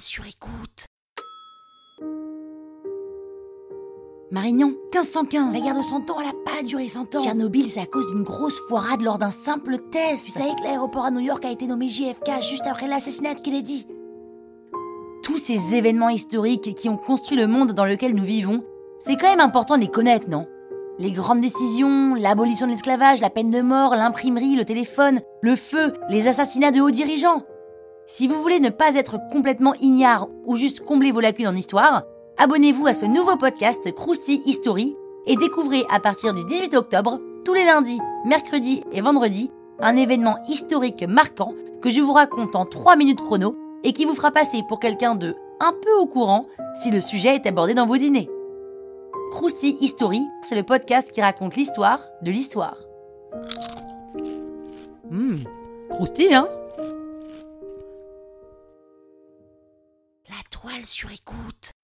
sur écoute. Marignan, 1515. La guerre de 100 ans, elle a pas duré 100 ans. Tchernobyl, c'est à cause d'une grosse foirade lors d'un simple test. Tu savais que l'aéroport à New York a été nommé JFK juste après l'assassinat de Kennedy Tous ces événements historiques qui ont construit le monde dans lequel nous vivons, c'est quand même important de les connaître, non? Les grandes décisions, l'abolition de l'esclavage, la peine de mort, l'imprimerie, le téléphone, le feu, les assassinats de hauts dirigeants. Si vous voulez ne pas être complètement ignare ou juste combler vos lacunes en histoire, abonnez-vous à ce nouveau podcast Krusty History et découvrez à partir du 18 octobre, tous les lundis, mercredis et vendredis, un événement historique marquant que je vous raconte en 3 minutes chrono et qui vous fera passer pour quelqu'un de un peu au courant si le sujet est abordé dans vos dîners. Krusty History, c'est le podcast qui raconte l'histoire de l'histoire. Hum, croustille, hein? Sur écoute.